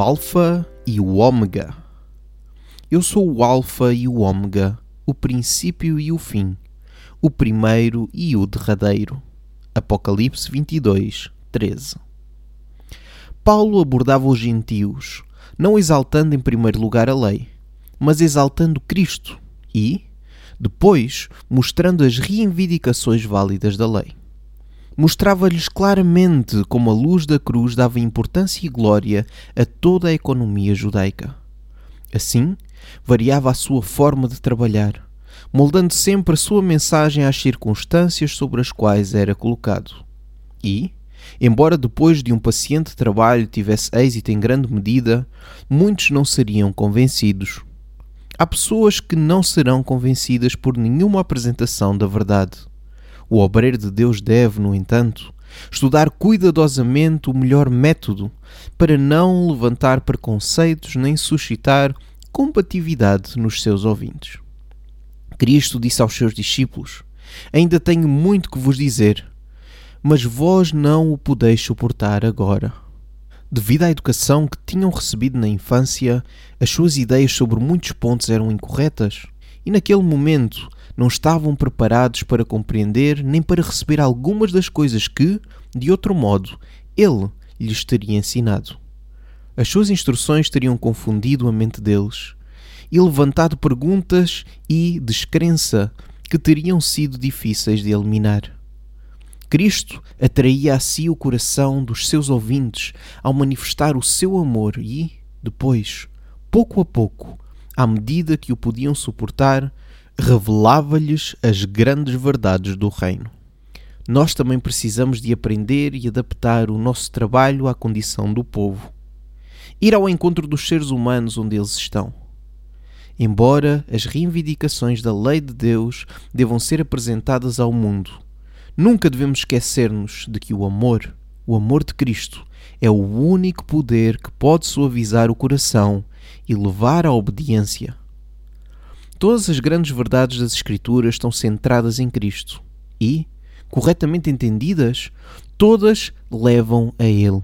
Alfa e o Ômega. Eu sou o Alfa e o Ômega, o princípio e o fim, o primeiro e o derradeiro. Apocalipse 22, 13. Paulo abordava os gentios, não exaltando em primeiro lugar a lei, mas exaltando Cristo e, depois, mostrando as reivindicações válidas da lei mostrava-lhes claramente como a luz da cruz dava importância e glória a toda a economia judaica. Assim, variava a sua forma de trabalhar, moldando sempre a sua mensagem às circunstâncias sobre as quais era colocado. E, embora depois de um paciente trabalho tivesse êxito em grande medida, muitos não seriam convencidos. Há pessoas que não serão convencidas por nenhuma apresentação da verdade. O obreiro de Deus deve, no entanto, estudar cuidadosamente o melhor método para não levantar preconceitos nem suscitar compatibilidade nos seus ouvintes. Cristo disse aos seus discípulos: Ainda tenho muito que vos dizer, mas vós não o podeis suportar agora. Devido à educação que tinham recebido na infância, as suas ideias sobre muitos pontos eram incorretas, e naquele momento não estavam preparados para compreender nem para receber algumas das coisas que, de outro modo, ele lhes teria ensinado. As suas instruções teriam confundido a mente deles e levantado perguntas e descrença que teriam sido difíceis de eliminar. Cristo atraía a si o coração dos seus ouvintes ao manifestar o seu amor e, depois, pouco a pouco, à medida que o podiam suportar, revelava-lhes as grandes verdades do reino. Nós também precisamos de aprender e adaptar o nosso trabalho à condição do povo. Ir ao encontro dos seres humanos onde eles estão. Embora as reivindicações da lei de Deus devam ser apresentadas ao mundo, nunca devemos esquecer-nos de que o amor, o amor de Cristo, é o único poder que pode suavizar o coração e levar à obediência. Todas as grandes verdades das Escrituras estão centradas em Cristo e, corretamente entendidas, todas levam a Ele.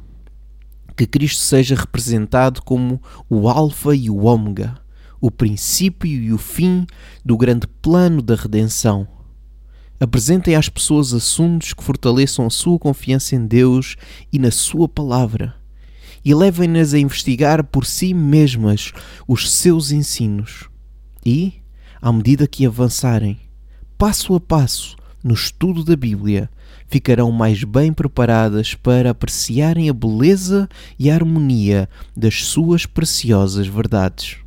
Que Cristo seja representado como o Alfa e o Ômega, o princípio e o fim do grande plano da redenção. Apresentem às pessoas assuntos que fortaleçam a sua confiança em Deus e na Sua palavra e levem-nas a investigar por si mesmas os seus ensinos. E, à medida que avançarem, passo a passo, no estudo da Bíblia, ficarão mais bem preparadas para apreciarem a beleza e a harmonia das suas preciosas verdades.